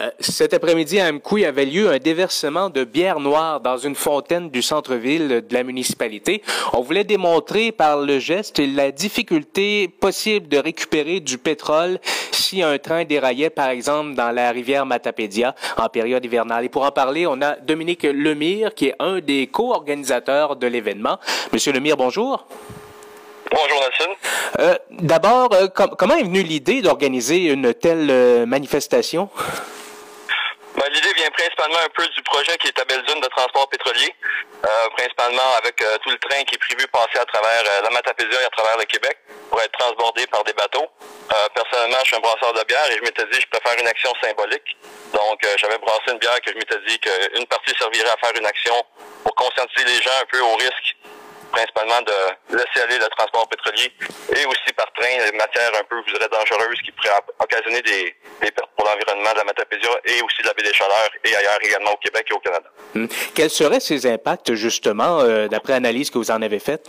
Euh, cet après-midi à Mkoui avait lieu un déversement de bière noire dans une fontaine du centre-ville de la municipalité. On voulait démontrer par le geste la difficulté possible de récupérer du pétrole si un train déraillait, par exemple, dans la rivière Matapédia en période hivernale. Et pour en parler, on a Dominique Lemire, qui est un des co-organisateurs de l'événement. Monsieur Lemire, bonjour. Bonjour Nelson. Euh, D'abord, euh, com comment est venue l'idée d'organiser une telle euh, manifestation? Un peu du projet qui est à Belle-Dune de transport pétrolier, euh, principalement avec euh, tout le train qui est prévu passer à travers euh, la Matapédia et à travers le Québec pour être transbordé par des bateaux. Personnellement, je suis un brasseur de bière et je m'étais dit je préfère une action symbolique. Donc, j'avais brassé une bière que je m'étais dit qu'une partie servirait à faire une action pour conscientiser les gens un peu au risque principalement de laisser aller le transport pétrolier et aussi par train des matières un peu, je dirais, dangereuses qui pourraient occasionner des, des pertes pour l'environnement de la Matapédia et aussi de la baie des Chaleurs et ailleurs également au Québec et au Canada. Hmm. Quels seraient ces impacts, justement, euh, d'après l'analyse que vous en avez faite?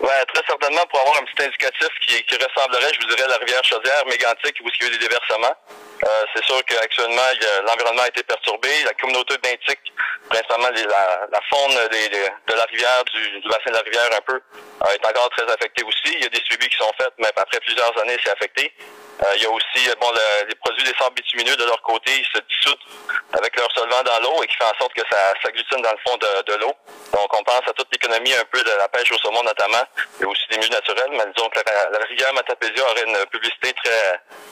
Ouais, très certainement, pour avoir un petit indicatif qui, qui ressemblerait, je vous dirais, à la rivière Chaudière, mégantique, où il y a eu des déversements. Euh, c'est sûr qu'actuellement, l'environnement a été perturbé. La communauté benthique, principalement la, faune des, de la rivière, du, bassin de la rivière un peu, euh, est encore très affectée aussi. Il y a des suivis qui sont faits, mais après plusieurs années, c'est affecté. Euh, il y a aussi bon le, les produits des sables bitumineux de leur côté, ils se dissoutent avec leur solvant dans l'eau et qui fait en sorte que ça s'agglutine dans le fond de, l'eau. Donc on pense à toute l'économie un peu de la pêche au saumon notamment, et aussi des milieux naturels. Mais disons que la, la rivière Matapédia aurait une publicité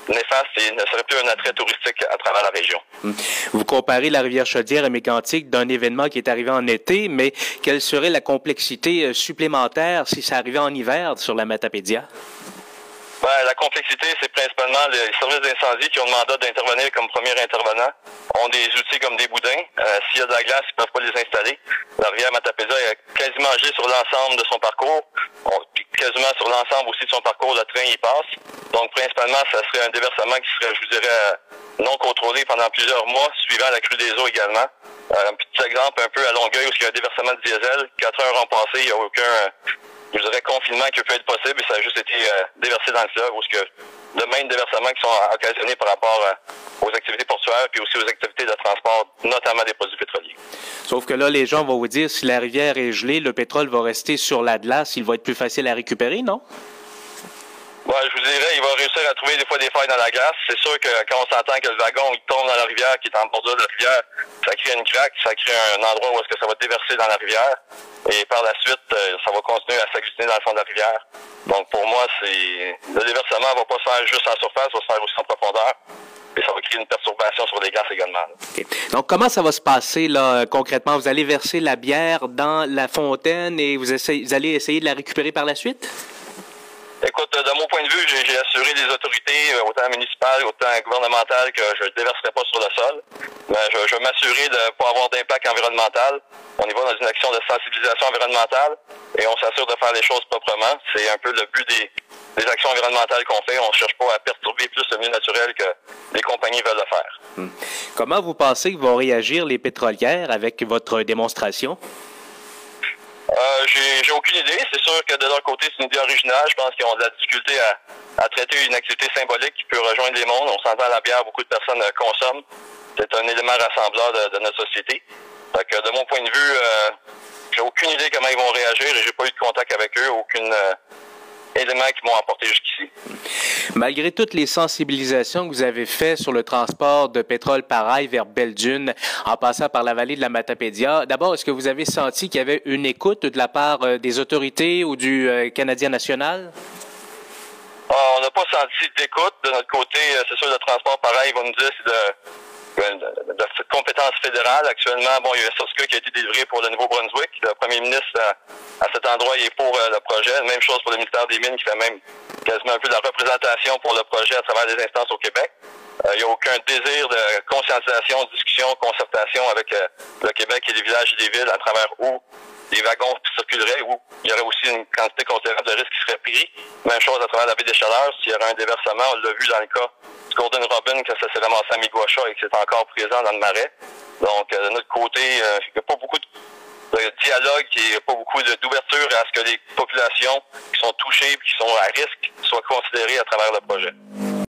néfaste et ne serait plus un attrait touristique à travers la région. Vous comparez la rivière Chaudière et Mécantique d'un événement qui est arrivé en été, mais quelle serait la complexité euh, supplémentaire si ça arrivait en hiver sur la Matapédia? Ben, la complexité, c'est principalement les services d'incendie qui ont le mandat d'intervenir comme premier intervenant, ont des outils comme des boudins. Euh, S'il y a de la glace, ils ne peuvent pas les installer. La rivière Matapédia est quasiment gelée sur l'ensemble de son parcours. On, quasiment sur l'ensemble aussi de son parcours, le train y passe. Donc, principalement, ça serait un déversement qui serait, je vous dirais, non contrôlé pendant plusieurs mois, suivant la crue des eaux également. Euh, un petit exemple un peu à Longueuil, où il y a un déversement de diesel. Quatre heures ont passé, il n'y a aucun je dirais, confinement qui peut être possible et ça a juste été euh, déversé dans le fleuve où que de même déversements qui sont occasionnés par rapport euh, aux activités portuaires puis aussi aux activités de transport, notamment des produits pétroliers. Sauf que là, les gens vont vous dire si la rivière est gelée, le pétrole va rester sur la glace, il va être plus facile à récupérer, non? Ouais, je vous dirais, il va réussir à trouver des fois des failles dans la glace. C'est sûr que quand on s'entend que le wagon il tombe dans la rivière, qui est en bordure de la rivière, ça crée une craque, ça crée un endroit où est-ce que ça va déverser dans la rivière. Et par la suite, euh, ça va continuer à s'agglutiner dans le fond de la rivière. Donc pour moi, c'est le déversement va pas se faire juste en surface, va se faire aussi en profondeur. Et ça va créer une perturbation sur les glaces également. Okay. Donc comment ça va se passer là concrètement? Vous allez verser la bière dans la fontaine et vous, essayez, vous allez essayer de la récupérer par la suite? Écoute, de mon point de vue, j'ai assuré des autorités, euh, autant municipales, autant gouvernementales, que je ne déverserai pas sur le sol. Mais je, je vais m'assurer de ne pas avoir d'impact environnemental. On y va dans une action de sensibilisation environnementale et on s'assure de faire les choses proprement. C'est un peu le but des, actions environnementales qu'on fait. On ne cherche pas à perturber plus le milieu naturel que les compagnies veulent le faire. Hum. Comment vous pensez que vont réagir les pétrolières avec votre démonstration? Euh, j'ai aucune idée. C'est sûr que de leur côté, c'est une idée originale. Je pense qu'ils ont de la difficulté à, à, traiter une activité symbolique qui peut rejoindre les mondes. On s'entend la bière, beaucoup de personnes consomment. C'est un élément rassembleur de, de, notre société. Fait que de mon point de vue, euh, j'ai aucune idée comment ils vont réagir et j'ai pas eu de contact avec eux, aucune euh, qui m'ont apporté jusqu'ici. Malgré toutes les sensibilisations que vous avez faites sur le transport de pétrole par rail vers Belle-Dune, en passant par la vallée de la Matapédia, d'abord, est-ce que vous avez senti qu'il y avait une écoute de la part euh, des autorités ou du euh, Canadien national? Ah, on n'a pas senti d'écoute. De notre côté, euh, c'est sûr, le transport par rail, va nous dire c'est de, de, de, compétence fédérale. Actuellement, bon, il y a un qui a été délivré pour le Nouveau-Brunswick. Le premier ministre, à cet endroit, il est pour le projet. Même chose pour le ministère des Mines, qui fait même quasiment un peu de la représentation pour le projet à travers les instances au Québec. Euh, il n'y a aucun désir de conscientisation, discussion, concertation avec euh, le Québec et les villages et les villes à travers où les wagons circuleraient, où il y aurait aussi une quantité considérable de risques qui serait pris. Même chose à travers la baie des Chaleurs. S'il y aurait un déversement, on l'a vu dans le cas du Golden Robin, que ça s'est ramassé à Miguacha et que c'est encore présent dans le marais. Donc, euh, de notre côté, euh, il n'y a pas beaucoup de de dialogue et pas beaucoup d'ouverture à ce que les populations qui sont touchées et qui sont à risque soient considérées à travers le projet.